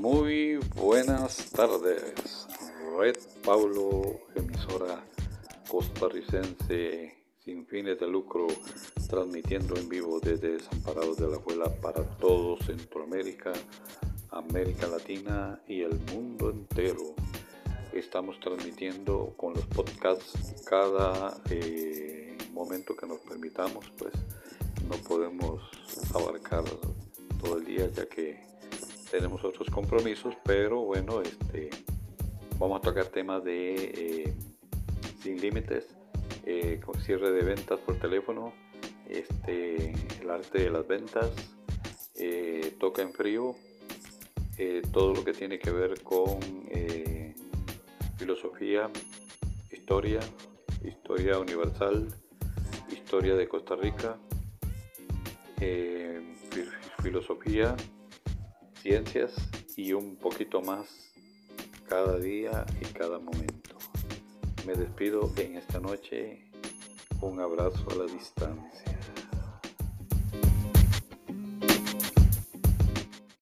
buenas tardes. Red Pablo, emisora costarricense sin fines de lucro, transmitiendo en vivo desde Desamparados de la Abuela para todo Centroamérica, América Latina y el mundo entero. Estamos transmitiendo con los podcasts cada eh, momento que nos permitamos, pues no podemos abarcar todo el día ya que tenemos otros compromisos, pero bueno, este, vamos a tocar temas de eh, sin límites, eh, cierre de ventas por teléfono, este, el arte de las ventas, eh, toca en frío, todo lo que tiene que ver con filosofía, historia, historia universal, historia de Costa Rica, filosofía, y un poquito más cada día y cada momento. Me despido en esta noche. Un abrazo a la distancia.